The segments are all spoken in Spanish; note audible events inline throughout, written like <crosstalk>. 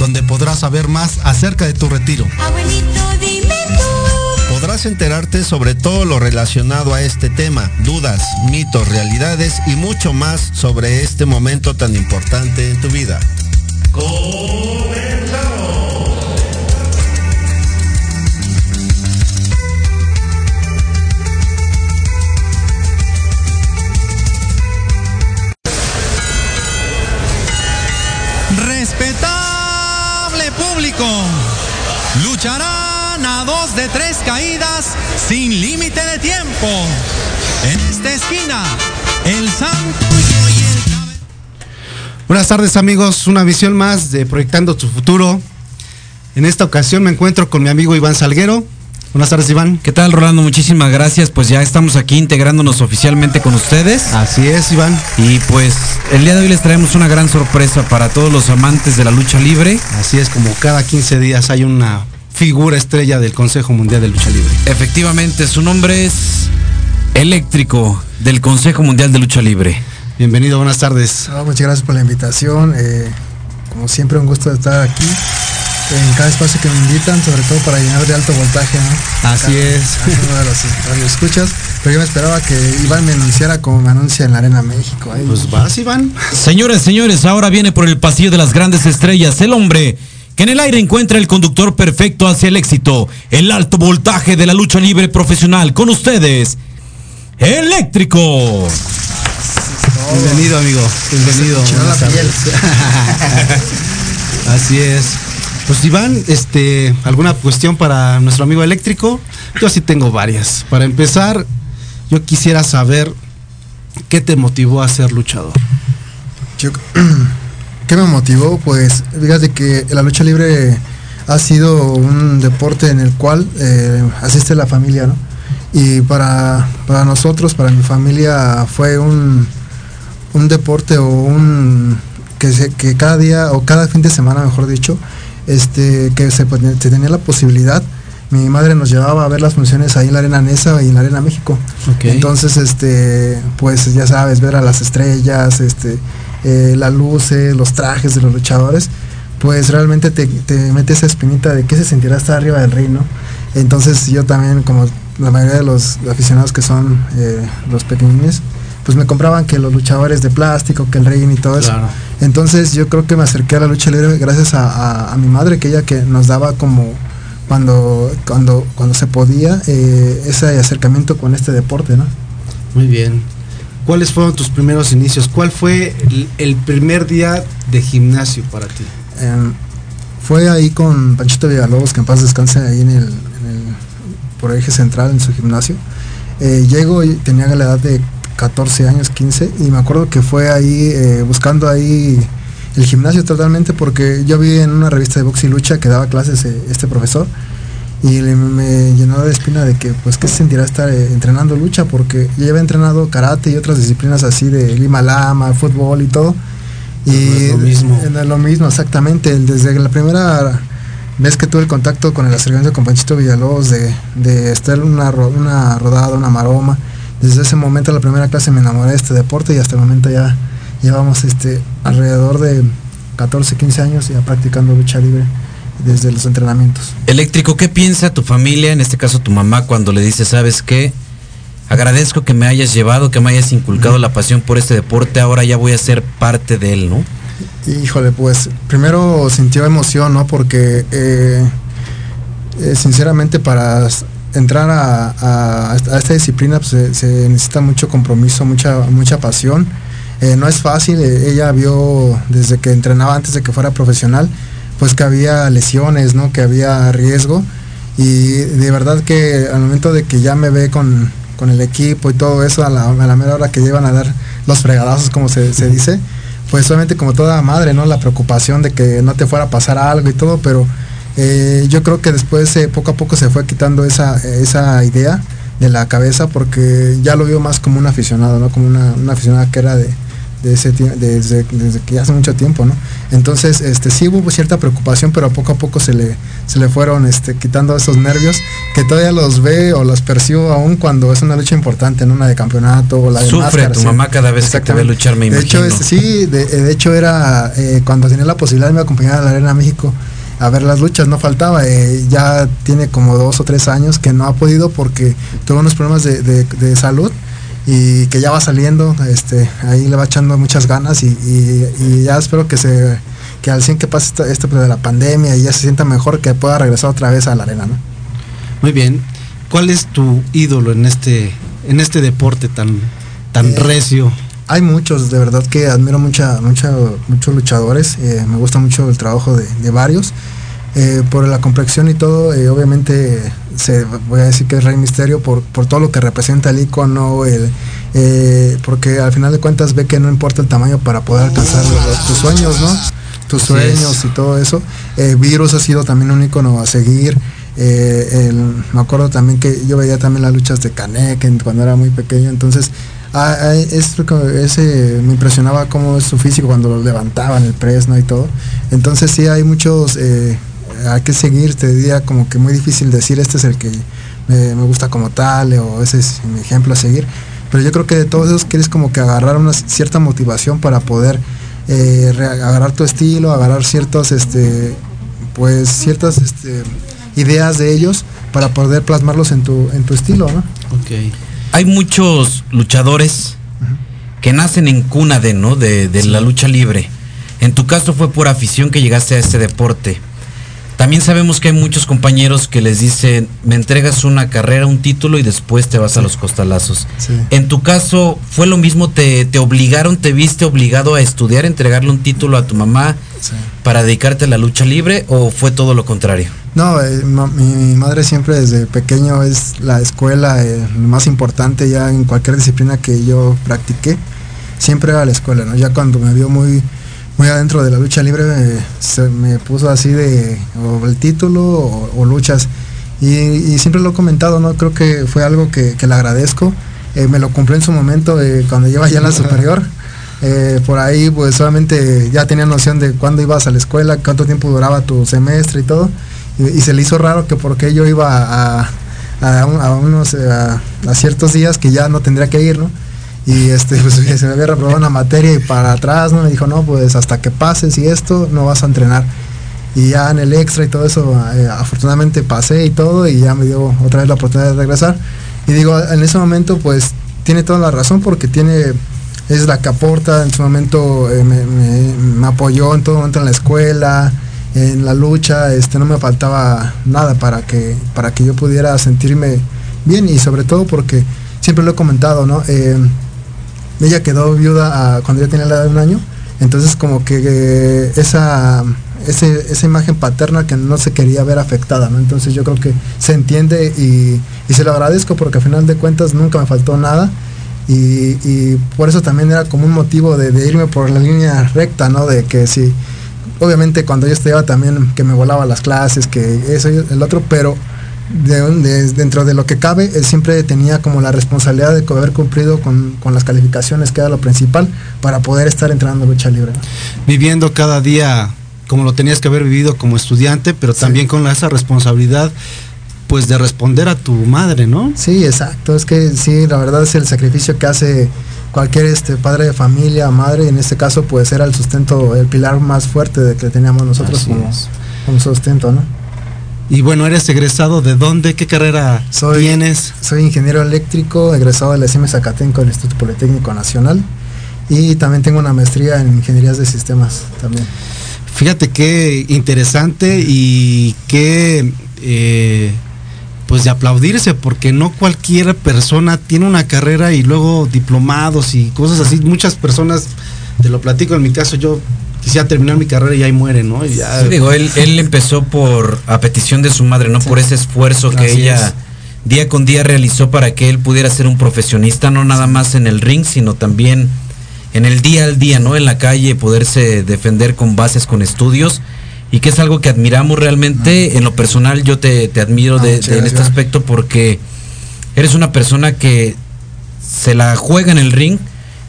donde podrás saber más acerca de tu retiro. Abuelito, dime tú. Podrás enterarte sobre todo lo relacionado a este tema, dudas, mitos, realidades y mucho más sobre este momento tan importante en tu vida. Lucharán a dos de tres caídas sin límite de tiempo. En esta esquina, el santo y el Buenas tardes amigos, una visión más de Proyectando tu futuro. En esta ocasión me encuentro con mi amigo Iván Salguero Buenas tardes, Iván. ¿Qué tal, Rolando? Muchísimas gracias. Pues ya estamos aquí integrándonos oficialmente con ustedes. Así es, Iván. Y pues el día de hoy les traemos una gran sorpresa para todos los amantes de la lucha libre. Así es, como cada 15 días hay una figura estrella del Consejo Mundial de Lucha Libre. Efectivamente, su nombre es Eléctrico del Consejo Mundial de Lucha Libre. Bienvenido, buenas tardes. muchas gracias por la invitación. Eh, como siempre, un gusto estar aquí en cada espacio que me invitan, sobre todo para llenar de alto voltaje. Así es. Uno de los escuchas, pero yo me esperaba que Iván me anunciara como me anuncia en la Arena México. Pues vas, Iván. Señores, señores, ahora viene por el pasillo de las grandes estrellas el hombre que en el aire encuentra el conductor perfecto hacia el éxito, el alto voltaje de la lucha libre profesional. Con ustedes, Eléctrico. Bienvenido, amigo. Bienvenido. <laughs> Así es. Pues Iván, este, ¿alguna cuestión para nuestro amigo eléctrico? Yo sí tengo varias. Para empezar, yo quisiera saber qué te motivó a ser luchador. <clears throat> ¿Qué me motivó? Pues fíjate que la lucha libre ha sido un deporte en el cual eh, asiste la familia, ¿no? Y para, para nosotros, para mi familia, fue un, un deporte o un que, se, que cada día o cada fin de semana, mejor dicho, este, que se, tenía la posibilidad. Mi madre nos llevaba a ver las funciones ahí en la Arena Nesa y en la Arena México. Entonces, este, pues ya sabes, ver a las estrellas, este, eh, las luces, los trajes de los luchadores, pues realmente te, te mete esa espinita de que se sentirá estar arriba del reino. Entonces yo también, como la mayoría de los aficionados que son eh, los pequeñines, pues me compraban que los luchadores de plástico, que el rey y todo eso. Entonces yo creo que me acerqué a la lucha libre gracias a, mi madre, que ella que nos daba como cuando, cuando, cuando se podía eh, ese acercamiento con este deporte, ¿no? Muy bien. ¿Cuáles fueron tus primeros inicios? ¿Cuál fue el, primer día de gimnasio para ti? Em, fue ahí con Panchito Villalobos, que en paz descanse ahí en el, por eje central en su gimnasio. Eh, llego y tenía la edad de 14 años, 15, y me acuerdo que fue ahí eh, buscando ahí el gimnasio totalmente porque yo vi en una revista de box y lucha que daba clases eh, este profesor y me llenó de espina de que pues qué se sentirá estar eh, entrenando lucha porque yo había entrenado karate y otras disciplinas así de lima lama, fútbol y todo. Y lo mismo. lo mismo, exactamente. Desde la primera vez que tuve el contacto con el acercamiento con Panchito Villalobos de, de estar una, una rodada, una maroma, desde ese momento, la primera clase, me enamoré de este deporte y hasta el momento ya llevamos este, alrededor de 14, 15 años ya practicando lucha libre desde los entrenamientos. Eléctrico, ¿qué piensa tu familia, en este caso tu mamá, cuando le dice, sabes qué? Agradezco que me hayas llevado, que me hayas inculcado la pasión por este deporte, ahora ya voy a ser parte de él, ¿no? Híjole, pues primero sintió emoción, ¿no? Porque eh, eh, sinceramente para entrar a, esta disciplina pues, se, necesita mucho compromiso, mucha, mucha pasión. Eh, no es fácil, eh, ella vio desde que entrenaba antes de que fuera profesional, pues que había lesiones, ¿no? que había riesgo. Y de verdad que al momento de que ya me ve con, el equipo y todo eso, a la, a la, mera hora que llevan a dar los fregadazos, como se, se dice, pues solamente como toda madre, ¿no? La preocupación de que no te fuera a pasar algo y todo, pero eh, yo creo que después eh, poco a poco se fue quitando esa, esa idea de la cabeza porque ya lo vio más como un aficionado, ¿no? Como una, una aficionada que era de, ese desde, desde que hace mucho tiempo, ¿no? Entonces, este sí hubo cierta preocupación, pero poco a poco se le, se le fueron este, quitando esos nervios que todavía los ve o los percibo aún cuando es una lucha importante, en Una de campeonato o la de Sufre tu mamá cada vez que te ve luchar, me De hecho, este, sí, de, hecho era eh, cuando tenía la posibilidad de me acompañar a la Arena México a ver las luchas, no faltaba. Eh, ya tiene como dos o tres años que no ha podido porque tuvo unos problemas de, salud y que ya va saliendo, este, ahí le va echando muchas ganas y, ya espero que se que al 100 que pase esto, de la pandemia y ya se sienta mejor que pueda regresar otra vez a la arena, ¿no? Muy bien. ¿Cuál es tu ídolo en este en este deporte tan tan eh, recio? Hay muchos, de verdad que admiro mucha, mucha, muchos luchadores, eh, me gusta mucho el trabajo de, varios. Eh, por la complexión y todo, eh, obviamente se, voy a decir que es Rey Misterio por, por todo lo que representa el icono, el, porque al final de cuentas ve que no importa el tamaño para poder alcanzar tus sueños, ¿no? Tus sueños y todo eso. Virus ha sido también un icono a seguir. Me acuerdo también que yo veía también las luchas de Canek cuando era muy pequeño, entonces ah, ah, ese me impresionaba cómo es su físico cuando lo levantaban el press y todo. Entonces sí hay muchos eh, hay que seguir, te diría como que muy difícil decir este es el que me, gusta como tal o ese es mi ejemplo a seguir. Pero yo creo que de todos esos quieres como que agarrar una cierta motivación para poder eh, agarrar tu estilo, agarrar ciertos, este, pues ciertas este, ideas de ellos para poder plasmarlos en tu, en tu estilo, ¿no? Hay muchos luchadores que nacen en cuna de, ¿no? De, de la lucha libre. En tu caso fue por afición que llegaste a este deporte. También sabemos que hay muchos compañeros que les dicen, me entregas una carrera, un título y después te vas a los costalazos. En tu caso, ¿fue lo mismo? ¿Te, obligaron, te viste obligado a estudiar, entregarle un título a tu mamá para dedicarte a la lucha libre o fue todo lo contrario? No, eh, mi, madre siempre desde pequeño es la escuela eh, más importante ya en cualquier disciplina que yo practiqué. Siempre era la escuela, ¿no? Ya cuando me vio muy muy adentro de la lucha libre se me puso así de o el título o, luchas y, siempre lo he comentado no creo que fue algo que, le agradezco eh, me lo cumplió en su momento eh, cuando lleva ya la superior <laughs> eh, por ahí pues solamente ya tenía noción de cuándo ibas a la escuela cuánto tiempo duraba tu semestre y todo y, se le hizo raro que porque yo iba a, unos a, ciertos días que ya no tendría que ir no y este <laughs> pues, se me había reprobado una materia y para atrás no me dijo no pues hasta que pases y esto no vas a entrenar y ya en el extra y todo eso eh, afortunadamente pasé y todo y ya me dio otra vez la oportunidad de regresar. Y digo en ese momento pues tiene toda la razón porque tiene es la que aporta en su momento eh, me, apoyó en todo momento en la escuela en la lucha este no me faltaba nada para que para que yo pudiera sentirme bien y sobre todo porque siempre lo he comentado no eh, ella quedó viuda cuando ya tenía la edad de un año, entonces como que eh, esa, esa imagen paterna que no se quería ver afectada, ¿no? Entonces yo creo que se entiende y, se lo agradezco porque al final de cuentas nunca me faltó nada. Y, por eso también era como un motivo de, irme por la línea recta, ¿no? De que sí, obviamente cuando yo estudiaba también que me volaba las clases, que eso y el otro, pero dentro de lo que cabe, él siempre tenía como la responsabilidad de haber cumplido con, las calificaciones, que era lo principal, para poder estar entrenando lucha libre. Viviendo cada día como lo tenías que haber vivido como estudiante, pero también con esa responsabilidad pues de responder a tu madre, ¿no? Sí, exacto. Es que sí, la verdad es el sacrificio que hace cualquier este padre de familia, madre, en este caso pues era el sustento, el pilar más fuerte de que teníamos nosotros como, como sustento, ¿no? Y bueno, eres egresado de dónde, qué carrera soy, tienes? Soy ingeniero eléctrico, egresado de la CIME Zacatenco del Instituto Politécnico Nacional y también tengo una maestría en ingenierías de sistemas también. Fíjate qué interesante y qué eh, pues de aplaudirse porque no cualquier persona tiene una carrera y luego diplomados y cosas así. Muchas personas, te lo platico en mi caso, yo quisiera terminar mi carrera y ahí muere, ¿no? ya, digo, él, <laughs> él empezó por, a petición de su madre, ¿no? Por ese esfuerzo que ella día con día realizó para que él pudiera ser un profesionista, no nada más en el ring, sino también en el día al día, ¿no? En la calle, poderse defender con bases, con estudios. Y que es algo que admiramos realmente. En lo personal, yo te, admiro de, en este aspecto porque eres una persona que se la juega en el ring,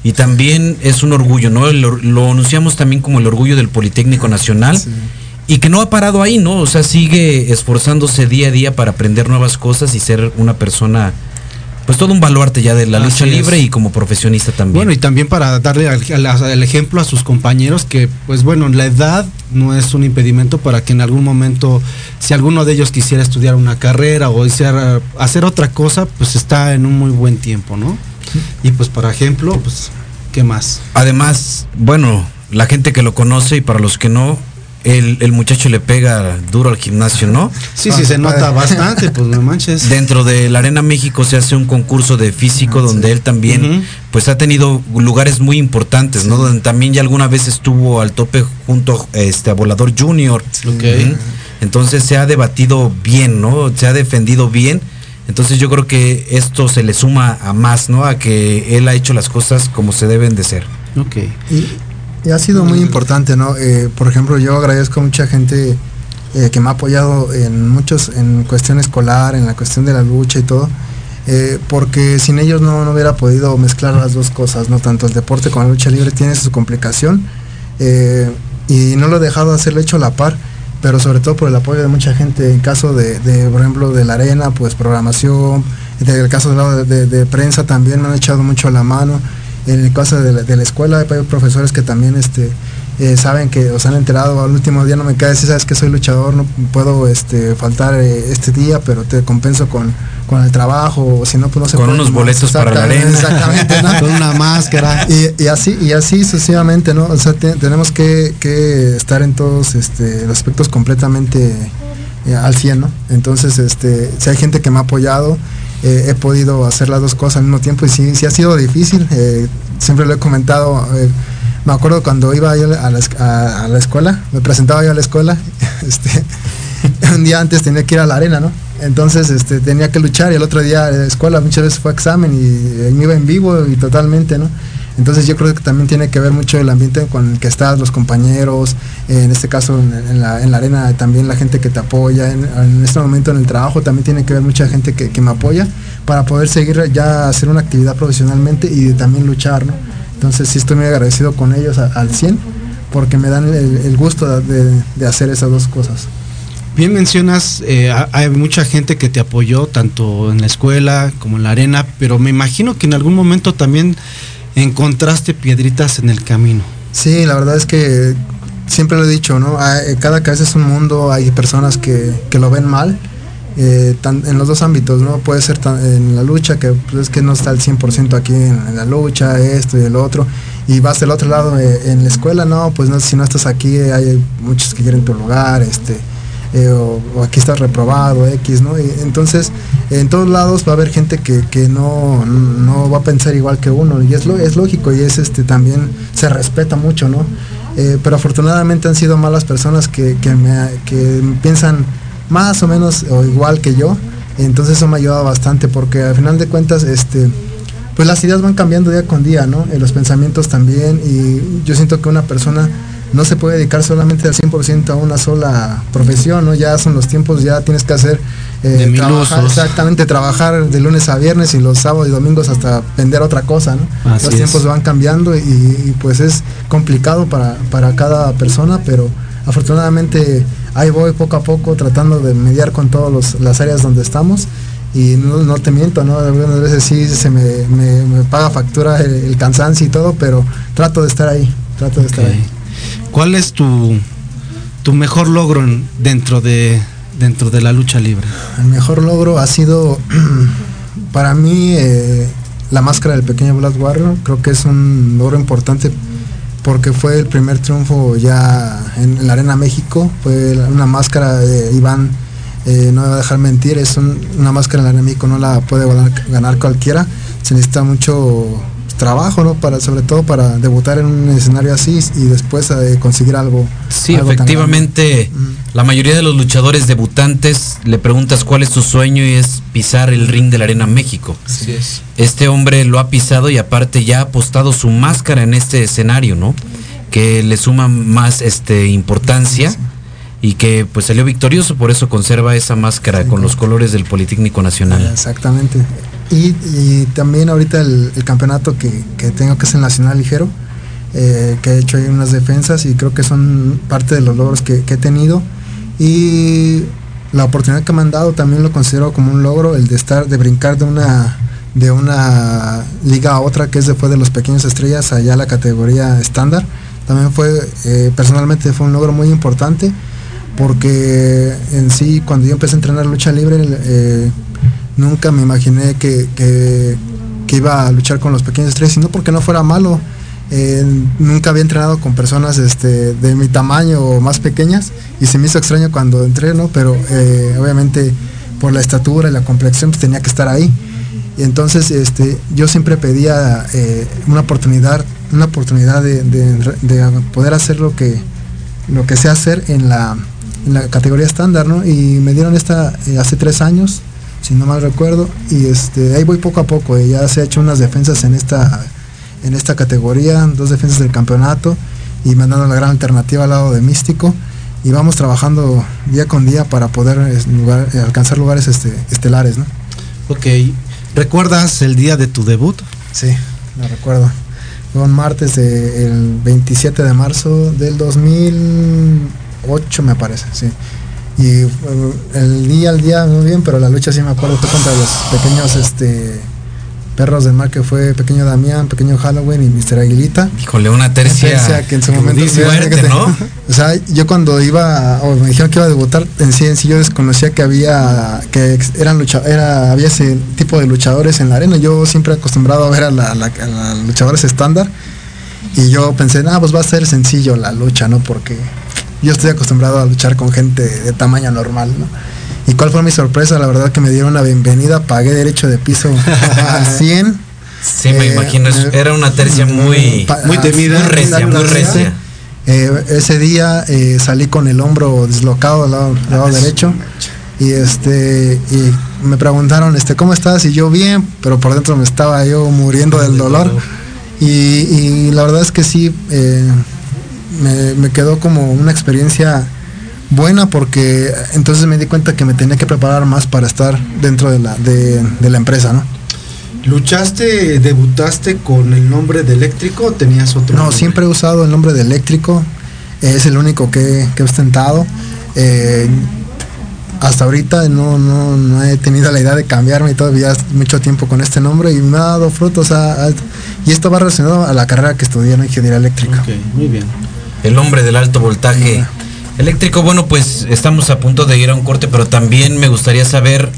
y también es un orgullo, ¿no? Lo, anunciamos también como el orgullo del Politécnico Nacional. Y que no ha parado ahí, ¿no? O sea, sigue esforzándose día a día para aprender nuevas cosas y ser una persona, pues todo un baluarte ya de la lucha libre y como profesionista también. Bueno, y también para darle el ejemplo a sus compañeros que, pues bueno, la edad no es un impedimento para que en algún momento, si alguno de ellos quisiera estudiar una carrera o hacer otra cosa, pues está en un muy buen tiempo, ¿no? Y pues, por ejemplo, pues, ¿qué más? Además, bueno, la gente que lo conoce y para los que no, el, muchacho le pega duro al gimnasio, ¿no? Sí, sí, se nota bastante, pues no manches. Dentro de la Arena México se hace un concurso de físico ah, donde él también, pues ha tenido lugares muy importantes, ¿no? Donde también ya alguna vez estuvo al tope junto este, a Volador Junior. Entonces se ha debatido bien, ¿no? Se ha defendido bien entonces yo creo que esto se le suma a más, ¿no? A que él ha hecho las cosas como se deben de ser. Ok. Y, ha sido muy importante, ¿no? Eh, por ejemplo, yo agradezco a mucha gente eh, que me ha apoyado en muchos, en cuestión escolar, en la cuestión de la lucha y todo. Eh, porque sin ellos no, no, hubiera podido mezclar las dos cosas, no tanto el deporte como la lucha libre tiene su complicación y no lo he dejado hacerlo hecho a la par, pero sobre todo por el apoyo de mucha gente en caso de, de por ejemplo, de la arena, pues programación, en el caso de, de, de, prensa también me han echado mucho a la mano, en el caso de la, de la escuela hay profesores que también este, eh, saben que os han enterado, al último día no me cae, si sabes que soy luchador, no puedo este, faltar eh, este día, pero te compenso con, con el trabajo, o si no, pues no se Con unos boletos para la arena. <laughs> Exactamente, ¿no? con una máscara. Y, y, así, y así sucesivamente, ¿no? O sea, te, tenemos que, que, estar en todos este, los aspectos completamente eh, al 100, ¿no? Entonces, este, si hay gente que me ha apoyado, eh, he podido hacer las dos cosas al mismo tiempo y sí, sí ha sido difícil, eh, siempre lo he comentado me acuerdo cuando iba yo a la, a, a la, escuela, me presentaba yo a la escuela, <laughs> este, <laughs> un día antes tenía que ir a la arena, ¿no? Entonces este, tenía que luchar y el otro día a la escuela muchas veces fue examen y, y me iba en vivo y totalmente, ¿no? Entonces yo creo que también tiene que ver mucho el ambiente con el que estás, los compañeros, en este caso en, la, en, la, arena también la gente que te apoya, en, este momento en el trabajo también tiene que ver mucha gente que, me apoya para poder seguir ya hacer una actividad profesionalmente y también luchar, ¿no? Entonces sí estoy muy agradecido con ellos al 100 porque me dan el, gusto de, de, hacer esas dos cosas. Bien mencionas, eh, hay mucha gente que te apoyó tanto en la escuela como en la arena, pero me imagino que en algún momento también encontraste piedritas en el camino. Sí, la verdad es que siempre lo he dicho, ¿no? Hay, cada cabeza es un mundo, hay personas que, que lo ven mal, eh, en los dos ámbitos, ¿no? Puede ser en la lucha, que pues, es que no está al 100% aquí en, en, la lucha, esto y el otro, y vas del otro lado eh, en la escuela, no, pues no, si no estás aquí, hay muchos que quieren tu lugar, este, eh, o, aquí estás reprobado, X, ¿no? Y entonces, en todos lados va a haber gente que, que no, no va a pensar igual que uno, y es, lo, es lógico, y es este también se respeta mucho, ¿no? Eh, pero afortunadamente han sido malas personas que, que, me, que piensan más o menos o igual que yo, entonces eso me ha ayudado bastante porque al final de cuentas, este, pues las ideas van cambiando día con día, ¿no? Eh, los pensamientos también y yo siento que una persona no se puede dedicar solamente al 100% a una sola profesión, ¿no? Ya son los tiempos, ya tienes que hacer eh, trabajar, exactamente trabajar de lunes a viernes y los sábados y domingos hasta vender otra cosa, ¿no? Así los tiempos es. van cambiando y, y, pues es complicado para, para cada persona, pero afortunadamente ahí voy poco a poco tratando de mediar con todas las áreas donde estamos y no, no, te miento, ¿no? Algunas veces sí se me, me, me paga factura el, el, cansancio y todo, pero trato de estar ahí, trato de estar ahí. ¿Cuál es tu, tu mejor logro en, dentro, de, dentro de la lucha libre? El mejor logro ha sido <clears throat> para mí eh, la máscara del pequeño Black Warrior, creo que es un logro importante porque fue el primer triunfo ya en, la Arena México, fue una máscara Iván, eh, no me va a dejar mentir, es un, una máscara en la Arena México, no la puede ganar cualquiera, se necesita mucho trabajo, ¿no? Para, sobre todo para debutar en un escenario así y después eh, conseguir algo. Sí, algo efectivamente, la mayoría de los luchadores debutantes le preguntas cuál es tu sueño y es pisar el ring de la Arena México. Así es. Este hombre lo ha pisado y aparte ya ha apostado su máscara en este escenario, ¿no? Que le suma más este importancia. Sí y que pues salió victorioso, por eso conserva esa máscara sí, con los colores del Politécnico Nacional. Exactamente. Y, y también ahorita el, el campeonato que, que, tengo que es el Nacional Ligero, eh, que he hecho ahí unas defensas y creo que son parte de los logros que, que, he tenido. Y la oportunidad que me han dado también lo considero como un logro, el de estar, de brincar de una de una liga a otra que es después de los pequeños estrellas allá a la categoría estándar también fue eh, personalmente fue un logro muy importante porque en sí cuando yo empecé a entrenar lucha libre eh, nunca me imaginé que, que, iba a luchar con los pequeños estrellas, sino porque no fuera malo. Nunca había entrenado con personas este, de mi tamaño o más pequeñas y se me hizo extraño cuando entré, ¿no? pero eh, obviamente por la estatura y la complexión pues, tenía que estar ahí. Y entonces este, yo siempre pedía eh, una oportunidad, una oportunidad de, de, de, poder hacer lo que, lo que sé hacer en la, en la categoría estándar, ¿no? Y me dieron esta eh, hace tres años, si no mal recuerdo, y este, ahí voy poco a poco, eh, ya se ha hecho unas defensas en esta, en esta categoría, dos defensas del campeonato, y me han dado la gran alternativa al lado de Místico, y vamos trabajando día con día para poder alcanzar lugares este, estelares, ¿no? Ok. ¿Recuerdas el día de tu debut? Sí, lo recuerdo. Fue un martes del 27 de marzo del 2008, me parece, sí. Y el día al día muy bien, pero la lucha sí me acuerdo fue contra los pequeños este perros del mar que fue Pequeño Damián, Pequeño Halloween y Mr. Aguilita. Híjole, una tercia, que en su momento fuerte, ¿no? <laughs> O sea, yo cuando iba, o me dijeron que iba a debutar, en sí, en sí yo desconocía que había, que eran lucha, era, había ese tipo de luchadores en la arena. Yo siempre acostumbrado a ver a, la, luchadores estándar. Y yo pensé, ah, pues va a ser sencillo la lucha, ¿no? Porque yo estoy acostumbrado a luchar con gente de tamaño normal, ¿no? ¿Y cuál fue mi sorpresa? La verdad que me dieron la bienvenida, pagué derecho de piso <laughs> al 100. Sí, me eh, imagino, era una tercia muy, muy temida, muy recia, muy recia. Eh, ese día eh, salí con el hombro dislocado al lado, derecho y este y me preguntaron este cómo estás y yo bien pero por dentro me estaba yo muriendo del dolor y, la verdad es que sí me, me, quedó como una experiencia buena porque entonces me di cuenta que me tenía que preparar más para estar dentro de la, de, la empresa, ¿no? ¿Luchaste, debutaste con el nombre de eléctrico o tenías otro? No, siempre he usado el nombre de eléctrico, es el único que, he ostentado. Eh, hasta ahorita no, no, he tenido la idea de cambiarme y todavía mucho tiempo con este nombre y me ha dado frutos. y esto va relacionado a la carrera que estudié en ingeniería eléctrica. muy bien. El hombre del alto voltaje. Eléctrico, bueno, pues estamos a punto de ir a un corte, pero también me gustaría saber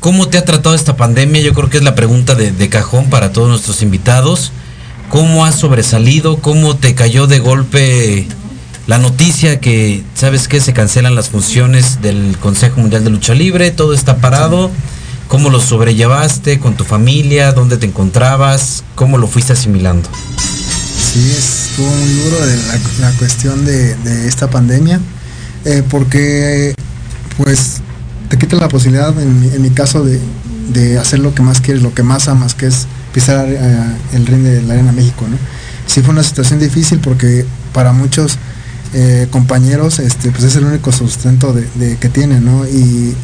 cómo te ha tratado esta pandemia. Yo creo que es la pregunta de, cajón para todos nuestros invitados. ¿Cómo has sobresalido? ¿Cómo te cayó de golpe la noticia que, sabes que se cancelan las funciones del Consejo Mundial de Lucha Libre? Todo está parado. ¿Cómo lo sobrellevaste con tu familia? ¿Dónde te encontrabas? ¿Cómo lo fuiste asimilando? Sí, estuvo muy duro la, cuestión de, esta pandemia, eh, porque pues te quita la posibilidad, en mi, caso, de, hacer lo que más quieres, lo que más amas, que es pisar eh, el ring de la Arena México. ¿no? Sí fue una situación difícil porque para muchos eh, compañeros este, pues es el único sustento de, que tienen, ¿no? Y,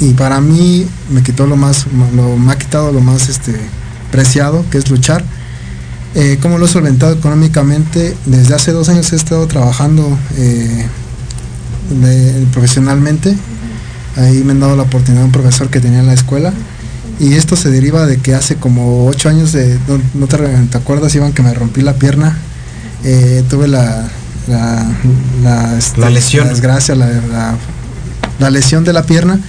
y, para mí me quitó lo más, lo, me ha quitado lo más este, preciado, que es luchar eh, ¿Cómo lo he solventado económicamente? Desde hace dos años he estado trabajando eh, profesionalmente. Ahí me han dado la oportunidad de un profesor que tenía en la escuela. Y esto se deriva de que hace como ocho años, de, no, te, acuerdas, Iván, que me rompí la pierna. Eh, tuve la, la, este, lesión. La desgracia, la, lesión de la pierna.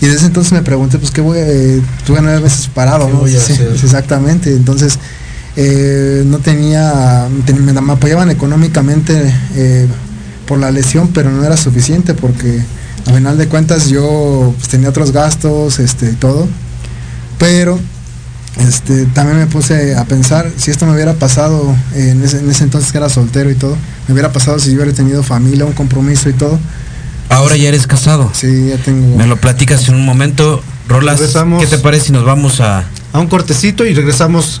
Y desde entonces me pregunté, pues qué voy, tuve nueve meses parado, exactamente. Entonces, eh, no tenía, me apoyaban económicamente eh, por la lesión, pero no era suficiente porque a final de cuentas yo pues, tenía otros gastos este, y todo. Pero este, también me puse a pensar, si esto me hubiera pasado en, ese, entonces que era soltero y todo, me hubiera pasado si yo hubiera tenido familia, un compromiso y todo. Ahora ya eres casado. Sí, ya tengo. Me lo platicas en un momento. Rolas, ¿qué te parece si nos vamos a... A un cortecito y regresamos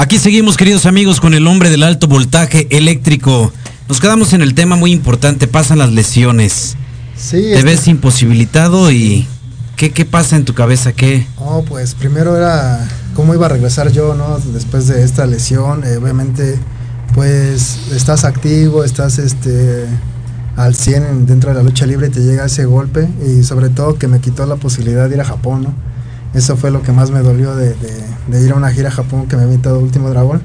Aquí seguimos, queridos amigos, con el hombre del alto voltaje eléctrico. Nos quedamos en el tema muy importante, pasan las lesiones. Sí, Te este- ves imposibilitado y ¿qué, qué pasa en tu cabeza? ¿Qué? No, pues primero era cómo iba a regresar yo, ¿no? Después de esta lesión, eh, obviamente, pues estás activo, estás este al 100 en- dentro de la lucha libre y te llega ese golpe y sobre todo que me quitó la posibilidad de ir a Japón, ¿no? Eso fue lo que más me dolió de, de- ir a una gira a Japón que me había invitado Último Dragón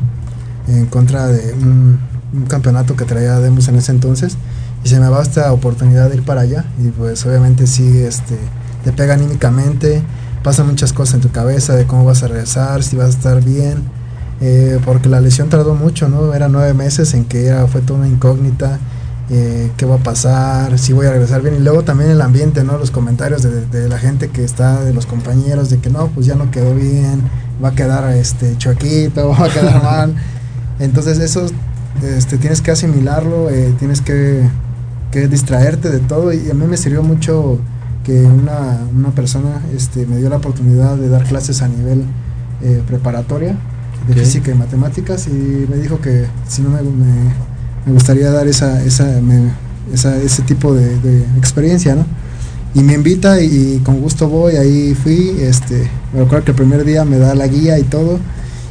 en contra de un, un campeonato que traía Demos en ese entonces. Y se me va esta oportunidad de ir para allá y pues obviamente sí este te pega anímicamente pasan muchas cosas en tu cabeza de cómo vas a regresar si vas a estar bien eh, porque la lesión tardó mucho no eran nueve meses en que era fue toda una incógnita eh, qué va a pasar si voy a regresar bien. Y luego también el ambiente no los comentarios de, de la gente que está de los compañeros de que no pues ya no quedó bien va a quedar este chuequito <laughs> va a quedar mal. Entonces eso este, tienes que asimilarlo, eh, tienes que, que distraerte de todo. Y a mí me sirvió mucho que una, una persona este, me dio la oportunidad de dar clases a nivel eh, preparatoria de Ok. física y matemáticas y me dijo que si no me, me- me gustaría dar esa, esa, me- esa- ese tipo de, de experiencia, ¿no? Y me invita y, con gusto voy, ahí fui, este, me recuerdo que el primer día me da la guía y todo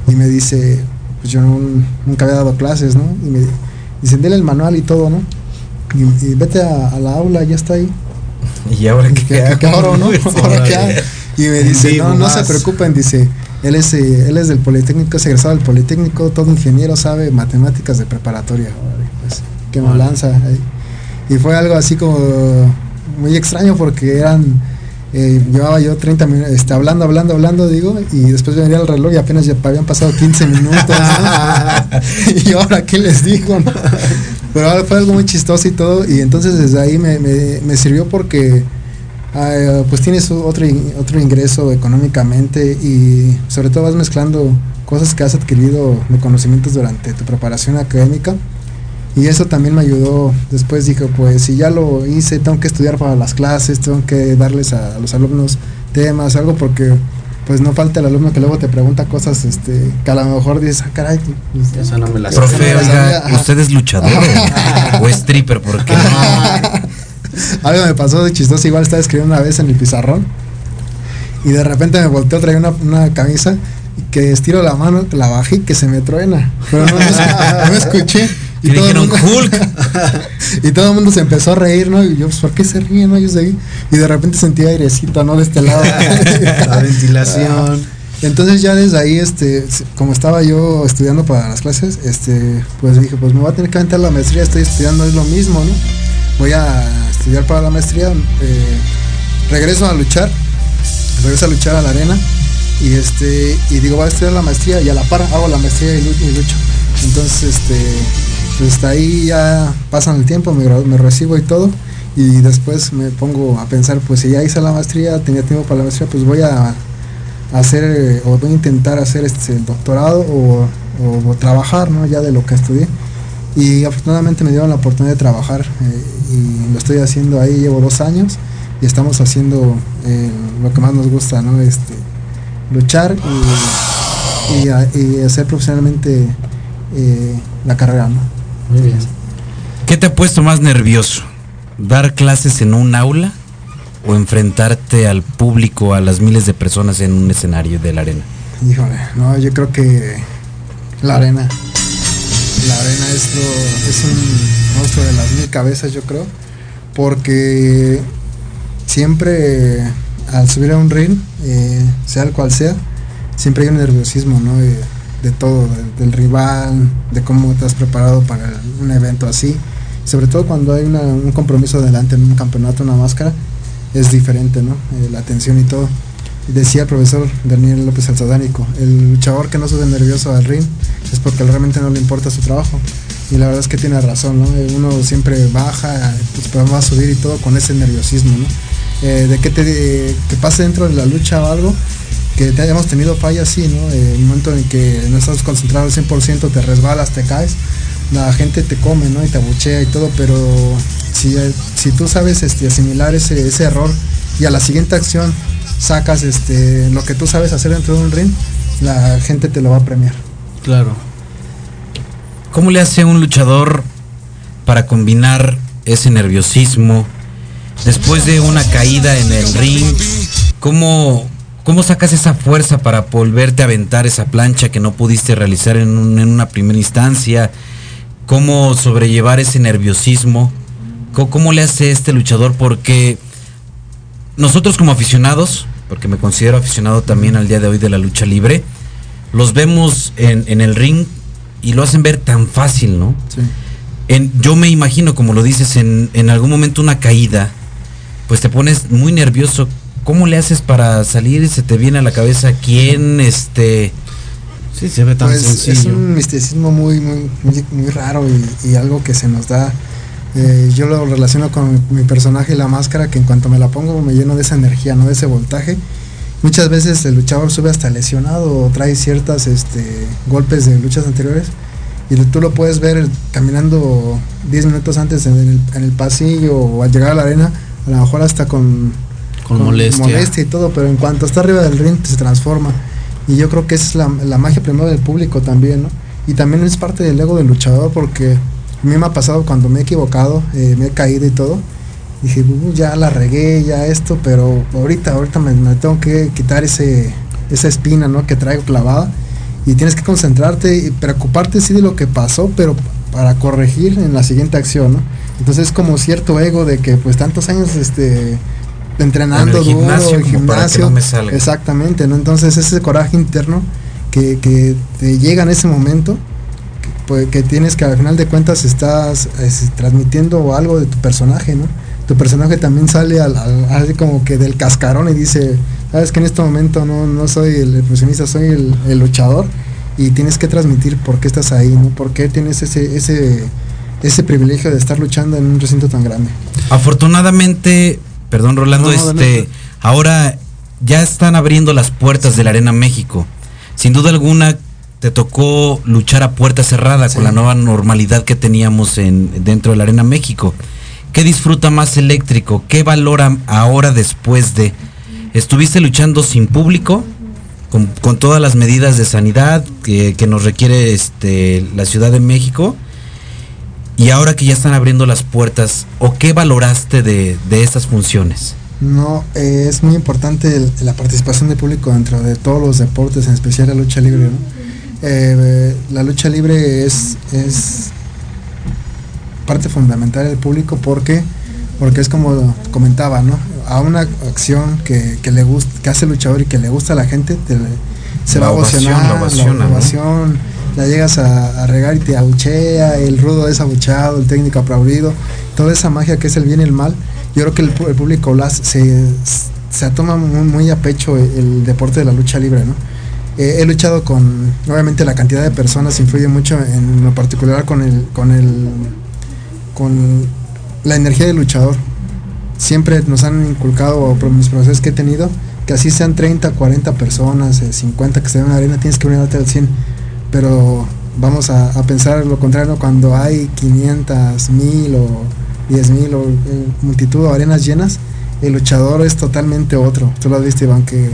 y me dice, pues yo no- nunca había dado clases, ¿no? Y me dice, dele el manual y todo, ¿no? Y, y vete a, a la aula, ya está ahí. <laughs> ¿Y ahora qué, ¿Qué, qué- qué hago, no? <laughs> <laughs> Ahora, ¿qué hago? Y me dice, no, no se preocupen, dice, él es, eh, él es del Politécnico, es egresado del Politécnico, todo ingeniero sabe matemáticas de preparatoria. Que me lanza. Y fue algo así como muy extraño porque eran, eh, llevaba yo 30 minutos, este, hablando, hablando, hablando, digo, y después venía el reloj y apenas ya habían pasado 15 minutos. ¿no? <laughs> y ahora, ¿qué les digo? no? Pero fue algo muy chistoso y todo, y entonces desde ahí me, me- me sirvió porque ah, pues tienes otro, otro ingreso económicamente y sobre todo vas mezclando cosas que has adquirido de conocimientos durante tu preparación académica y eso también me ayudó después dije pues si ya lo hice tengo que estudiar para las clases tengo que darles a, los alumnos temas algo porque pues no falta el alumno que luego te pregunta cosas este que a lo mejor dices ah, caray pues, Esa no me la Profe, me la oiga. ¿usted es luchador <laughs> o, o stripper? ¿Por qué no? Algo me pasó de chistoso, igual estaba escribiendo una vez en el pizarrón y de repente me volteo, traía una, una camisa y que estiro la mano, la bajé y que se me truena. Pero no, no, no escuché. Y un mundo- Hulk. <laughs> y todo el mundo se empezó a reír, ¿no? Y yo, pues, ¿por qué se ríen? No? Yo seguí. Y de repente sentí airecito, ¿no? De este lado. <laughs> La ventilación. Entonces ya desde ahí, este, como estaba yo estudiando para las clases, este, pues dije, pues me voy a tener que aventar la maestría, estoy estudiando, es lo mismo, ¿no? Voy a estudiar para la maestría, eh, regreso a luchar, regreso a luchar a la arena y este, y digo, voy a estudiar la maestría y a la par hago la maestría y lucho. Entonces, este, hasta ahí ya pasan el tiempo, me, recibo y todo. Y después me pongo a pensar, pues si ya hice la maestría, tenía tiempo para la maestría, pues voy a hacer o voy a intentar hacer este el doctorado o, trabajar ¿no? ya de lo que estudié y afortunadamente me dieron la oportunidad de trabajar eh, y lo estoy haciendo ahí llevo dos años y estamos haciendo eh, lo que más nos gusta no este luchar y, y hacer profesionalmente eh, la carrera Muy bien. ¿Qué te ha puesto más nervioso? ¿Dar clases en un aula o enfrentarte al público, a las miles de personas en un escenario de la arena? Híjole, no, yo creo que la arena. La arena es, lo, es un monstruo de las mil cabezas, yo creo. Porque siempre al subir a un ring, eh, sea el cual sea, siempre hay un nerviosismo, ¿no? De, de todo, de- del rival, de cómo te has preparado para un evento así. Sobre todo cuando hay un compromiso delante en un campeonato, una máscara. es diferente, ¿no? Eh, la atención y todo. Decía el profesor Daniel López Alzadánico, el luchador que no sube nervioso al ring es porque realmente no le importa su trabajo. Y la verdad es que tiene razón, ¿no? Eh, Uno siempre baja, pues, va a subir y todo con ese nerviosismo, ¿no? Eh, de que te que pase dentro de la lucha o algo, que te hayamos tenido fallas, sí, ¿no? El momento en que no estás concentrado al 100%, te resbalas, te caes, la gente te come, ¿no? Y te abuchea y todo, pero si, si tú sabes este, asimilar ese, ese error y a la siguiente acción sacas este, lo que tú sabes hacer dentro de un ring, la gente te lo va a premiar. Claro. ¿Cómo le hace un luchador para combinar ese nerviosismo después de una caída en el ring? ¿Cómo, cómo sacas esa fuerza para volverte a aventar esa plancha que no pudiste realizar en, un- en una primera instancia? ¿Cómo sobrellevar ese nerviosismo? ¿Cómo, cómo le hace este luchador? Porque nosotros como aficionados, porque me considero aficionado también al día de hoy de la lucha libre, los vemos en, en el ring y lo hacen ver tan fácil, ¿no? Sí. En- yo me imagino, como lo dices, en, en algún momento una caída, pues te pones muy nervioso. ¿Cómo le haces para salir y se te viene a la cabeza quién, este... Sí, se ve tan Pues es sencillo. un misticismo muy, muy, muy, muy raro y, y algo que se nos da. eh, yo lo relaciono con mi personaje, la máscara, que en cuanto me la pongo me lleno de esa energía, no de ese voltaje. Muchas veces el luchador sube hasta lesionado o trae ciertas este, golpes de luchas anteriores y tú lo puedes ver caminando 10 minutos antes en el, en el pasillo o al llegar a la arena, a lo mejor hasta con, Con molestia. y todo, pero en cuanto está arriba del ring se transforma. Y yo creo que esa es la, la magia primero del público también, ¿no? Y también es parte del ego del luchador porque a mí me ha pasado cuando me he equivocado, eh, me he caído y todo. Dije, "Uh, ya la regué, ya esto, pero ahorita, ahorita me, me tengo que quitar ese, esa espina, ¿no? Que traigo clavada. Y tienes que concentrarte y preocuparte sí de lo que pasó, pero para corregir en la siguiente acción, ¿no? Entonces es como cierto ego de que pues tantos años este entrenando En el gimnasio, duro, el como para que gimnasio, no me salga. exactamente, ¿no? Entonces ese coraje interno que, que te llega en ese momento, que, pues, que tienes que al final de cuentas estás es, transmitiendo algo de tu personaje, ¿no? Tu personaje también sale al, al- como que del cascarón y dice, sabes que en este momento no, no soy el profesionista, soy el, el luchador y tienes que transmitir por qué estás ahí, ¿no? ¿Por qué tienes ese, ese, ese privilegio de estar luchando en un recinto tan grande? Afortunadamente, perdón Rolando, No, no, este, ahora ya están abriendo las puertas de la Arena México. Sin duda alguna te tocó luchar a puerta cerrada Sí. con la nueva normalidad que teníamos en dentro de la Arena México. ¿Qué disfruta más eléctrico? ¿Qué valora ahora después de estuviste luchando sin público? Con, con todas las medidas de sanidad que, que nos requiere este, la Ciudad de México. Y ahora que ya están abriendo las puertas, ¿o qué valoraste de, de estas funciones? No, eh, es muy importante el- la participación del público dentro de todos los deportes, en especial la lucha libre. ¿no? Eh, la lucha libre es, es parte fundamental del público porque porque es como comentaba, ¿no? A una acción que, que le gusta, que hace el luchador y que le gusta a la gente, te- se La va a ovación, ovacionar, la ovaciona, la ¿no? La llegas a, regar y te abuchea, el rudo es abucheado, el técnico aplaudido, toda esa magia que es el bien y el mal, yo creo que el, público las, se, se toma muy, muy a pecho el, deporte de la lucha libre, ¿no? He luchado con, obviamente la cantidad de personas influye mucho en lo particular con el, con el, con la energía del luchador. Siempre nos han inculcado, por mis profesores que he tenido, que así sean 30, 40 personas, eh, 50 que estén en la arena, tienes que brindarte al 100. Pero vamos a, pensar lo contrario cuando hay 500, 1000 o 10 mil o eh, multitud o arenas llenas, el luchador es totalmente otro. Tú lo has visto, Iván, que,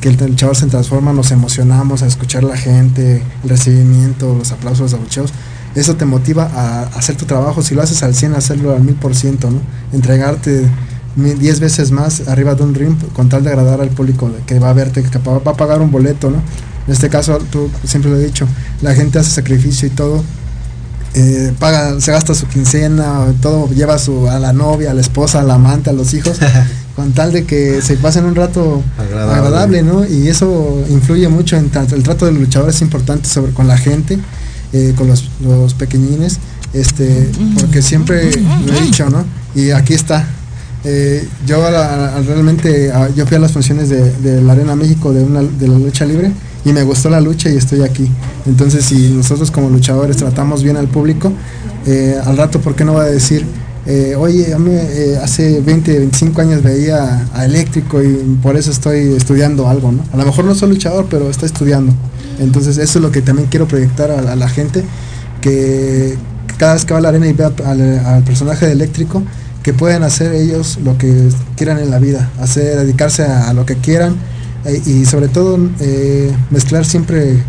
que el luchador se transforma, nos emocionamos a escuchar la gente, el recibimiento, los aplausos, los abucheos. Eso te motiva a hacer tu trabajo. Si lo haces al 100, hacerlo al 1000%, ¿no? Entregarte mi- 10 veces más arriba de un ring con tal de agradar al público que va a verte, que va a pagar un boleto, ¿no? En este caso, tú siempre lo he dicho, la gente hace sacrificio y todo, eh, paga, se gasta su quincena, todo, lleva su, a la novia, a la esposa, a la amante, a los hijos, <laughs> con tal de que se pasen un rato Agradable. agradable, ¿no? Y eso influye mucho en tanto el trato del luchador es importante sobre con la gente, eh, con los, los pequeñines, este, porque siempre lo he dicho, ¿no? Y aquí está. Eh, yo la- realmente yo fui a las funciones de, de la Arena México de, una, de la lucha libre y me gustó la lucha y estoy aquí. Entonces si nosotros como luchadores tratamos bien al público, eh, al rato, ¿por qué no va a decir, eh, oye, a mí, eh, hace 20, 25 años veía a Eléctrico y por eso estoy estudiando algo, ¿no? A lo mejor no soy luchador, pero estoy estudiando. Entonces eso es lo que también quiero proyectar a, la gente, que cada vez que va a la arena y vea al, personaje de Eléctrico, que pueden hacer ellos lo que quieran en la vida, hacer, dedicarse a lo que quieran eh, y sobre todo eh, mezclar siempre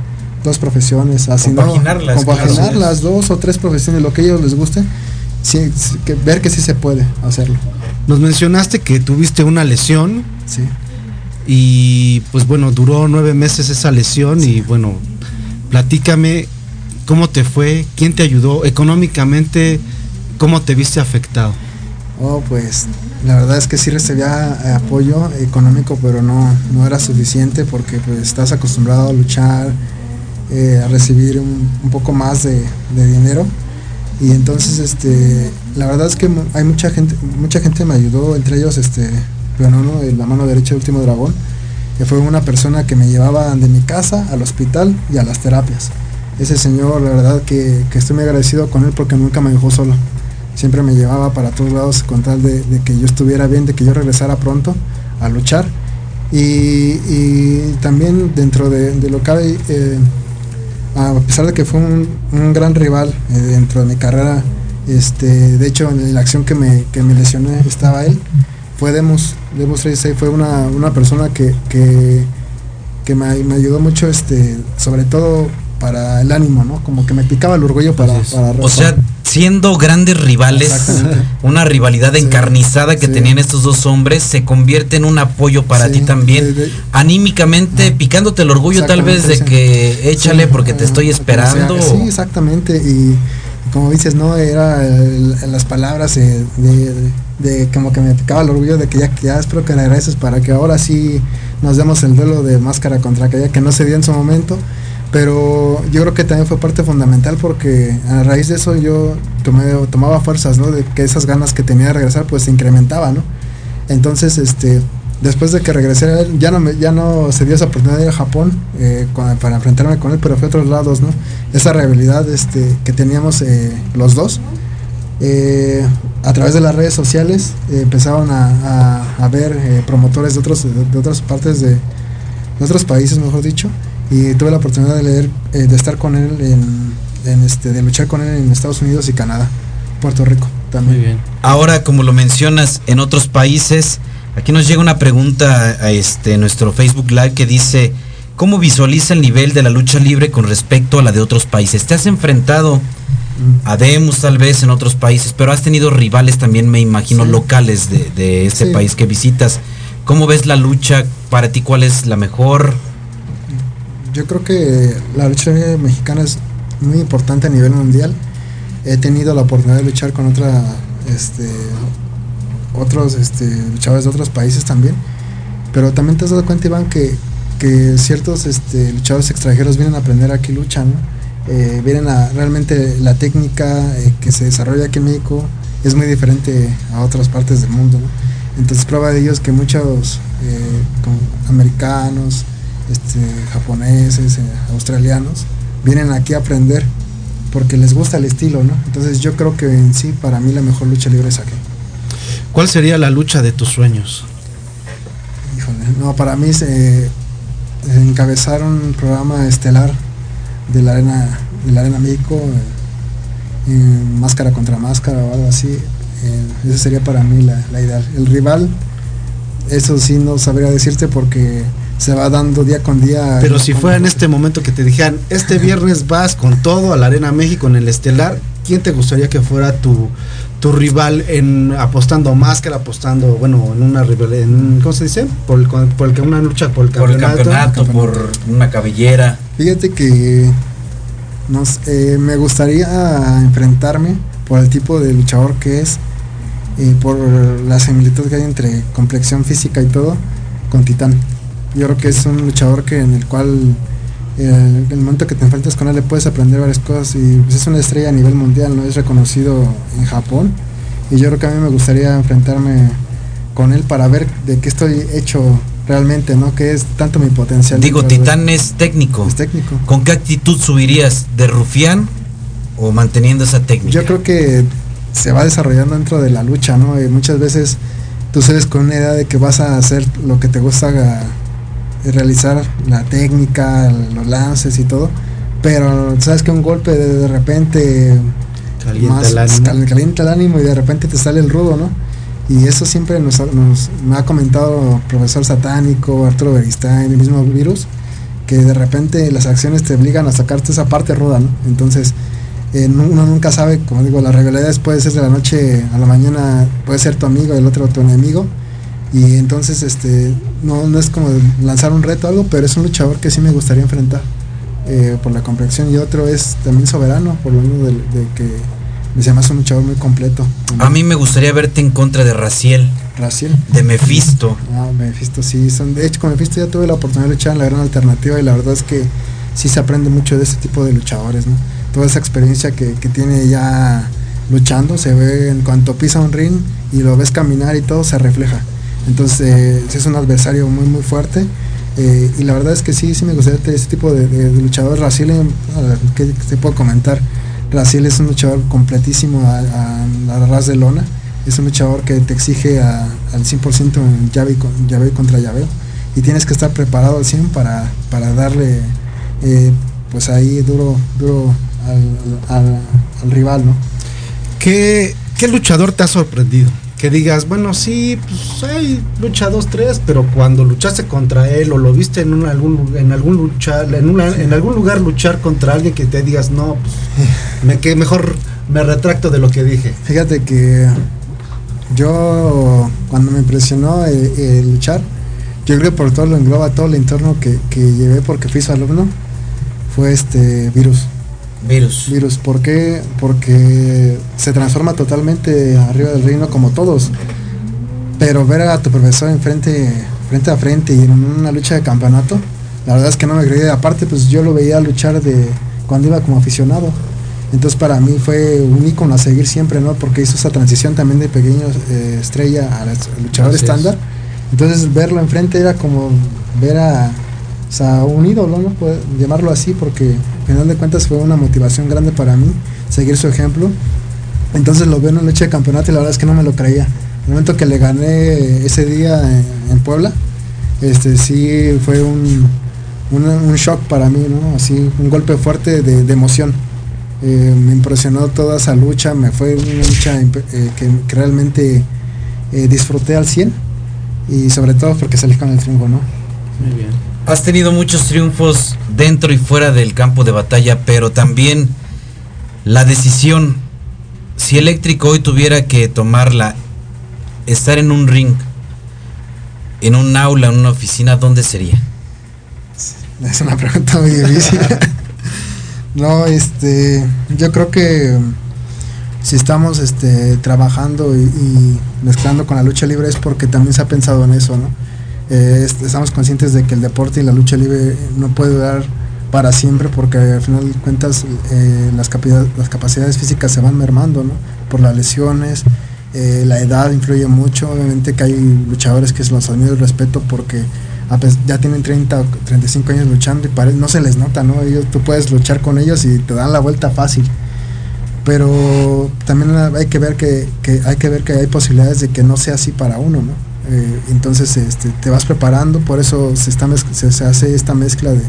dos profesiones, así no- Compaginarlas, compaginar claro. las dos o tres profesiones, lo que ellos les guste, sí, sí, que, ver que sí se puede hacerlo. Nos mencionaste que tuviste una lesión Sí. y pues bueno, duró nueve meses esa lesión y bueno, platícame cómo te fue, quién te ayudó económicamente, cómo te viste afectado. Oh, pues la verdad es que sí recibía eh, apoyo económico, pero no, no era suficiente porque pues estás acostumbrado a luchar, eh, a recibir un, un poco más de, de dinero. Y entonces este la verdad es que hay mucha gente, mucha gente me ayudó, entre ellos este bueno, ¿no? la mano derecha del último dragón, que fue una persona que me llevaba de mi casa al hospital y a las terapias. Ese señor, la verdad que, que estoy muy agradecido con él porque nunca me dejó solo siempre me llevaba para todos lados con tal de, de que yo estuviera bien, de que yo regresara pronto a luchar. Y, y también dentro de, de lo que cabe, eh, a pesar de que fue un, un gran rival eh, dentro de mi carrera, este, de hecho en la acción que me, que me lesioné estaba él, fue Demus, Demus 36 fue una, una persona que, que, que me, me ayudó mucho, este, sobre todo para el ánimo, ¿no? Como que me picaba el orgullo para... para O sea, siendo grandes rivales, una rivalidad encarnizada que sí. tenían estos dos hombres, se convierte en un apoyo para Sí, ti también, de- de- anímicamente picándote el orgullo tal vez de que échale Sí, porque te estoy esperando. sea- Sí, exactamente. Y como dices, no, era el- las palabras eh, de, de como que me picaba el orgullo de que ya, que ya espero que le agradeces para que ahora sí nos demos el duelo de máscara contra aquella que no se dio en su momento. Pero yo creo que también fue parte fundamental porque a raíz de eso yo tomé, tomaba fuerzas, ¿no? De que esas ganas que tenía de regresar pues se incrementaba, ¿no? Entonces, este, después de que regresé ya no, me, ya no se dio esa oportunidad de ir a Japón eh, para enfrentarme con él, pero fue a otros lados, ¿no? Esa rivalidad este, que teníamos eh, los dos, eh, a través de las redes sociales empezaron a, a- ver promotores de, otros, de, otras partes de otros países, mejor dicho, y tuve la oportunidad de leer, eh, de estar con él en, en, este, de luchar con él en Estados Unidos y Canadá, Puerto Rico también. Muy bien. Ahora, como lo mencionas, en otros países, aquí nos llega una pregunta a este nuestro Facebook Live que dice, ¿cómo visualiza el nivel de la lucha libre con respecto a la de otros países? ¿Te has enfrentado a Demus tal vez en otros países, pero has tenido rivales también, me imagino, Sí. locales de, de ese Sí. país que visitas? ¿Cómo ves la lucha? Para ti, ¿cuál es la mejor? Yo creo que la lucha mexicana es muy importante a nivel mundial. He tenido la oportunidad de luchar con otra, este, otros este, luchadores de otros países también. Pero también te has dado cuenta, Iván, que, ciertos este, luchadores extranjeros vienen a aprender aquí lucha, ¿no? Eh, vienen a realmente la técnica eh, que se desarrolla aquí en México es muy diferente a otras partes del mundo. Entonces prueba de ello es que muchos eh, americanos, este, japoneses, eh, australianos, vienen aquí a aprender porque les gusta el estilo, ¿no? Entonces yo creo que en sí para mí la mejor lucha libre es aquí. ¿Cuál sería la lucha de tus sueños? Híjole, no, para mí se encabezar un programa estelar de la arena, de la arena México, eh, en máscara contra máscara o algo así. eh, esa sería para mí la, la ideal. El rival, eso sí no sabría decirte porque se va dando día con día. Pero si fuera en este momento que te dijeran, este viernes vas con todo a la Arena México en el Estelar, ¿quién te gustaría que fuera tu, tu rival en apostando máscara, apostando, bueno, en una rival, en ¿cómo se dice? Por el, con- por el que una lucha por el Por el campeonato. campeonato, por una cabellera. Fíjate que nos, eh, me gustaría enfrentarme por el tipo de luchador que es, y por la similitud que hay entre complexión física y todo, con Titán. Yo creo que es un luchador que en el cual eh, el momento que te enfrentas con él le puedes aprender varias cosas y pues, es una estrella a nivel mundial, no es reconocido en Japón y yo creo que a mí me gustaría enfrentarme con él para ver de qué estoy hecho realmente, ¿no? Que es tanto mi potencial. Digo, de- Titán es técnico. Es técnico. ¿Con qué actitud subirías? ¿De rufián o manteniendo esa técnica? Yo creo que se va desarrollando dentro de la lucha, ¿no? Y muchas veces tú sabes con una idea de que vas a hacer lo que te gusta eh, realizar, la técnica, los lances y todo, pero sabes que un golpe de, de repente Calienta el ánimo. cal- calienta el ánimo y de repente te sale el rudo, ¿no? Y eso siempre nos, ha- nos- me ha comentado el profesor Satánico, Arturo Beristain, el mismo virus, que de repente las acciones te obligan a sacarte esa parte ruda, ¿no? Entonces, eh, uno nunca sabe, como digo, las rivalidades puede ser de la noche a la mañana, puede ser tu amigo y el otro tu enemigo. Y entonces, este, no, no es como lanzar un reto o algo, pero es un luchador que sí me gustaría enfrentar eh, por la complexión. Y otro es también soberano, por lo menos de, de que me llama un luchador muy completo. A mí me gustaría verte en contra de Raciel, Raciel. de Mephisto. Ah, Mephisto sí, son, de hecho con Mephisto ya tuve la oportunidad de luchar en la gran alternativa y la verdad es que sí se aprende mucho de ese tipo de luchadores, ¿no? Toda esa experiencia que, que tiene ya luchando, se ve en cuanto pisa un ring y lo ves caminar y todo se refleja. Entonces es un adversario muy muy fuerte eh, y la verdad es que sí, sí me gustaría ese tipo de, luchador. Raciel, eh, ¿qué te puedo comentar? Raciel es un luchador completísimo a, a, a ras de lona. Es un luchador que te exige al 100% en llave, con, llave contra llave. Y tienes que estar preparado al 100 para, para darle eh, pues ahí duro, duro al, al- al rival, ¿no? ¿Qué, ¿Qué luchador te ha sorprendido? Que digas, bueno, sí, pues hay lucha dos, tres, pero cuando luchaste contra él o lo viste en un, algún en algún luchar, en, una- en algún lugar luchar contra alguien que te digas, no, pues me que mejor me retracto de lo que dije. Fíjate que yo cuando me impresionó el, el luchar, yo creo que por todo lo engloba, todo el entorno que, que llevé porque fui su alumno, fue este virus. Virus. Virus, ¿por qué? Porque se transforma totalmente arriba del reino como todos. Pero ver a tu profesor enfrente, frente a frente y en una lucha de campeonato, la verdad es que no me creí. Aparte, pues yo lo veía luchar de cuando iba como aficionado. Entonces para mí fue un ícono a seguir siempre, ¿no? Porque hizo esa transición también de pequeño eh, estrella a luchador estándar. Entonces verlo enfrente era como ver a, o sea, un ídolo, ¿no? Puede llamarlo así, porque al final de cuentas fue una motivación grande para mí seguir su ejemplo. Entonces lo veo en una lucha de campeonato y la verdad es que no me lo creía. El momento que le gané ese día en, Puebla, este sí fue un, un shock para mí, ¿no? Así, un golpe fuerte de, emoción. Eh, me impresionó toda esa lucha, me fue una lucha eh, que, que realmente eh, disfruté al 100 y sobre todo porque salí con el triunfo, ¿no? Muy bien. Has tenido muchos triunfos dentro y fuera del campo de batalla, pero también la decisión, si Eléctrico hoy tuviera que tomarla, estar en un ring, en un aula, en una oficina, ¿dónde sería? Es una pregunta muy difícil. <laughs> no, este, yo creo que si estamos este, trabajando y, y mezclando con la lucha libre es porque también se ha pensado en eso, ¿no? Eh, est- estamos conscientes de que el deporte y la lucha libre no puede durar para siempre porque al final de cuentas eh, las, capacidades, las capacidades físicas se van mermando, ¿no? Por las lesiones, eh, la edad influye mucho, obviamente que hay luchadores que se los admiro y respeto porque ya tienen 30 o 35 años luchando y no se les nota, ¿no? Ellos, tú puedes luchar con ellos y te dan la vuelta fácil. Pero también hay que ver que, que hay que ver que hay posibilidades de que no sea así para uno, ¿no? Eh, entonces este, te vas preparando, por eso se, está se, hace esta mezcla de,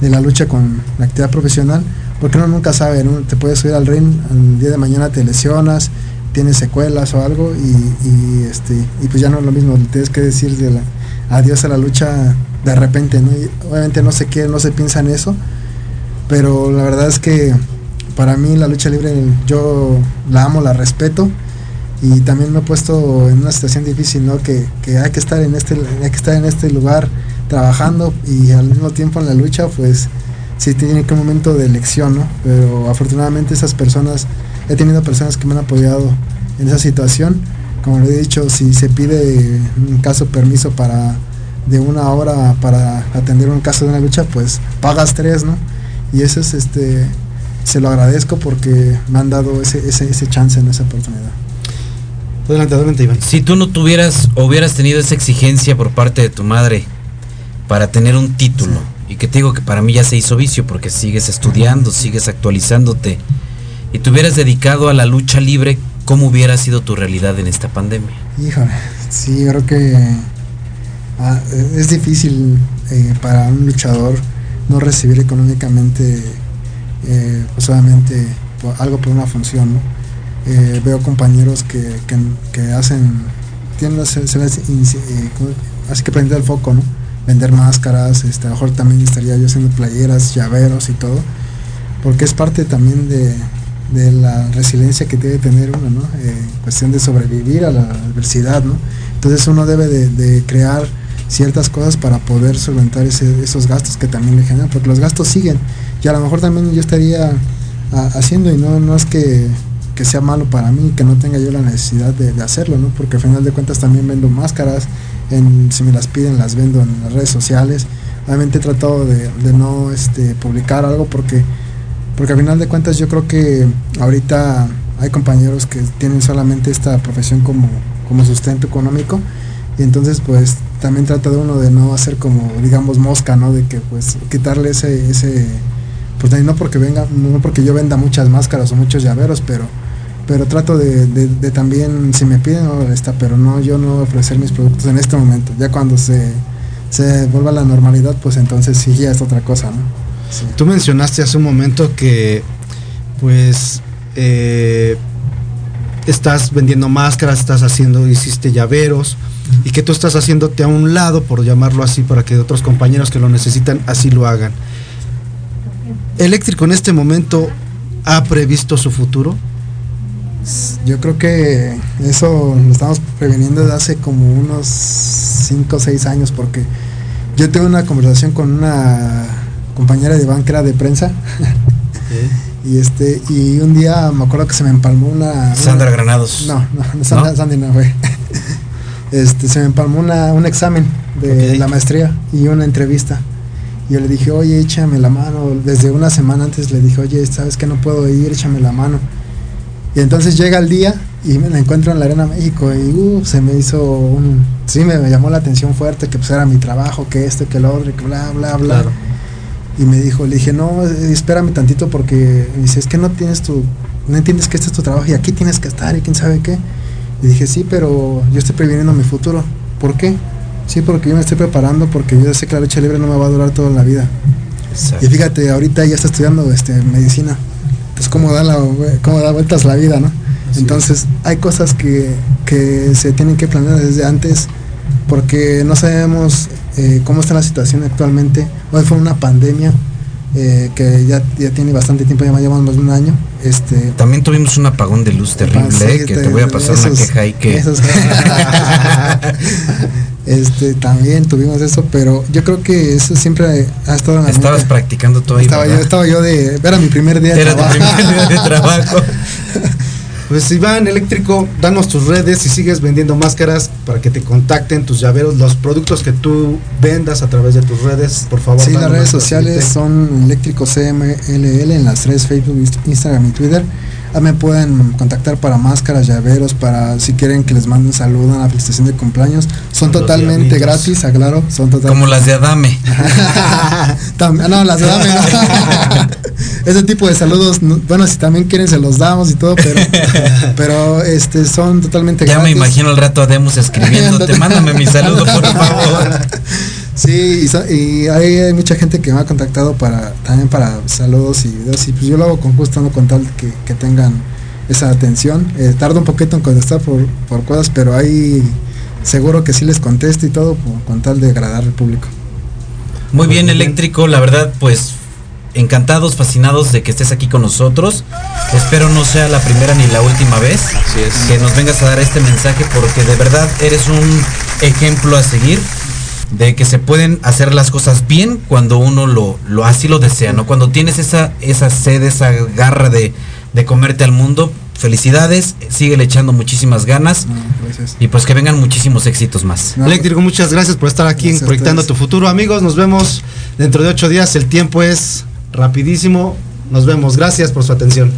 de la lucha con la actividad profesional, porque uno nunca sabe, ¿no? Te puedes subir al ring, el día de mañana te lesionas, tienes secuelas o algo y, y, este y pues ya no es lo mismo, tienes que decir de la- adiós a la lucha de repente, ¿no? Y obviamente no se quiere, no se piensa en eso, pero la verdad es que para mí la lucha libre yo la amo, la respeto y también me he puesto en una situación difícil, ¿no? Que, hay que estar en este hay que estar en este lugar trabajando y al mismo tiempo en la lucha, pues sí tiene que un momento de elección, ¿no? Pero afortunadamente esas personas he tenido personas que me han apoyado en esa situación. Como le he dicho, si se pide un caso permiso para de una hora para atender un caso de una lucha, pues pagas tres, ¿no? Y eso es este se lo agradezco porque me han dado ese, ese, ese chance en esa oportunidad. Adelante, adelante, Iván. Si tú no tuvieras o hubieras tenido esa exigencia por parte de tu madre para tener un título, y que te digo que para mí ya se hizo vicio porque sigues estudiando, sigues actualizándote, y te hubieras dedicado a la lucha libre, ¿cómo hubiera sido tu realidad en esta pandemia? Híjole, sí, yo creo que ah, es difícil eh, para un luchador no recibir económicamente eh, pues obviamente por- algo por una función. ¿no? Eh, veo compañeros que, que- hacen, tienen eh, así que prender el foco, ¿no? Vender máscaras, este, a lo mejor también estaría yo haciendo playeras, llaveros y todo, porque es parte también de, de la resiliencia que debe tener uno, ¿no? Eh, cuestión de sobrevivir a la adversidad, ¿no? Entonces uno debe de, crear ciertas cosas para poder solventar ese- esos gastos que también le generan, porque los gastos siguen. Y a lo mejor también yo estaría a- haciendo y no, no es que, que sea malo para mí, que no tenga yo la necesidad de, hacerlo, ¿no? Porque al final de cuentas también vendo máscaras, en, si me las piden las vendo en las redes sociales. Obviamente he tratado de, de no este, publicar algo porque, porque al final de cuentas yo creo que ahorita hay compañeros que tienen solamente esta profesión como, como sustento económico y entonces pues también trata de uno de no hacer como digamos mosca, ¿no? De que pues quitarle ese, ese pues no porque venga, no porque yo venda muchas máscaras o muchos llaveros, pero pero trato de, también, si me piden, no está, pero no, yo no ofrecer mis productos en este momento. Ya cuando se, se vuelva a la normalidad, pues entonces sí ya es otra cosa, ¿no? Tú mencionaste hace un momento que, pues, eh, estás vendiendo máscaras, estás haciendo, hiciste llaveros, y que tú estás haciéndote a un lado, por llamarlo así, para que otros compañeros que lo necesitan así lo hagan. Eléctrico en este momento ha previsto su futuro. Yo creo que eso lo estamos preveniendo desde hace como unos 5 o 6 años, porque yo tuve una conversación con una compañera de era de prensa. <laughs> y este y un día me acuerdo que se me empalmó una Sandra una- Granados. no no, no, Sandra, ¿No? Sandy no fue <laughs> este se me empalmó una, un examen de la maestría y una entrevista yo le dije oye échame la mano desde una semana antes le dije oye sabes que no puedo ir échame la mano y entonces llega el día y me la encuentro en la Arena México y uh, se me hizo un sí me, me llamó la atención fuerte que pues era mi trabajo que esto que lo otro que bla bla bla Claro. y me dijo, le dije, no, eh, espérame tantito porque me dice, es que no tienes tu, no entiendes que este es tu trabajo y aquí tienes que estar y quién sabe qué. Y dije, sí, pero yo estoy previniendo mi futuro. ¿Por qué? Sí, porque yo me estoy preparando porque yo sé que la lucha libre no me va a durar toda la vida. Exacto. Y fíjate, ahorita ya está estudiando este, medicina. Pues cómo da, la, cómo da vueltas la vida, ¿no? Entonces hay cosas que, que se tienen que planear desde antes porque no sabemos eh, cómo está la situación actualmente. Hoy fue una pandemia eh, que ya, ya tiene bastante tiempo, ya llevamos más de un año. Este, También tuvimos un apagón de luz terrible, Sí, eh, que te voy a pasar una esos- queja ahí que... esos- <laughs> este, también tuvimos eso, pero yo creo que eso siempre ha estado en la Estabas mente. practicando todo ahí, estaba yo, estaba yo de, era mi primer día de Era tu trabajo. primer día de trabajo. <laughs> Pues Iván Eléctrico, danos tus redes y sigues vendiendo máscaras para que te contacten tus llaveros, los productos que tú vendas a través de tus redes, por favor. Sí, las redes sociales son Eléctrico CMLL en las redes Facebook, Inst- Instagram y Twitter. Me pueden contactar para máscaras, llaveros, para si quieren que les mande un saludo, una felicitación de cumpleaños. Son Los totalmente gratis, aclaro. Son totalmente Como las de Adame. <laughs> No, las de dame, no. <laughs> Ese tipo de saludos, no- bueno, si también quieren se los damos y todo, pero, <laughs> pero este son totalmente Ya me gratis. imagino al rato a Demos escribiéndote, mándame mi saludo, por favor. Sí, y, hay, hay mucha gente que me ha contactado para también para saludos y videos y pues yo lo hago con gusto, no con tal que, que tengan esa atención. Eh, tardo un poquito en contestar por, por cosas, pero ahí seguro que sí les contesto y todo por- con tal de agradar al público. Muy bien, eléctrico, la verdad, pues encantados, fascinados de que estés aquí con nosotros. Espero no sea la primera ni la última vez que nos vengas a dar este mensaje porque de verdad eres un ejemplo a seguir de que se pueden hacer las cosas bien cuando uno lo, lo así lo desea, ¿no? Cuando tienes esa, esa sed, esa garra de, de comerte al mundo, felicidades, sigue echando muchísimas ganas Gracias. y pues que vengan muchísimos éxitos más. No, Eléctrico, muchas gracias por estar aquí proyectando tu futuro. Amigos, nos vemos dentro de ocho días. El tiempo es rapidísimo. Nos vemos. Gracias por su atención.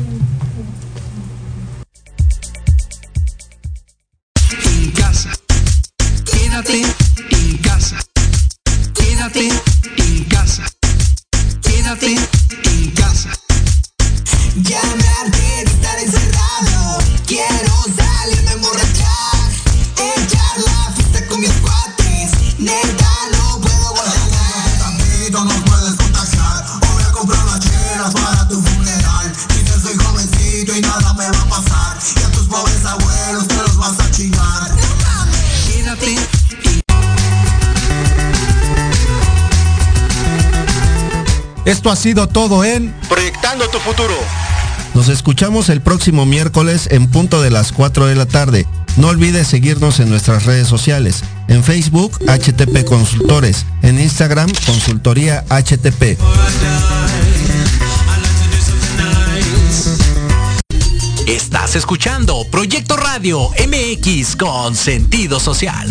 Esto ha sido todo en Proyectando tu futuro. Nos escuchamos el próximo miércoles en punto de las 4 de la tarde. No olvides seguirnos en nuestras redes sociales. En Facebook, HTP Consultores. En Instagram, Consultoría HTP. Estás escuchando Proyecto Radio MX con sentido social.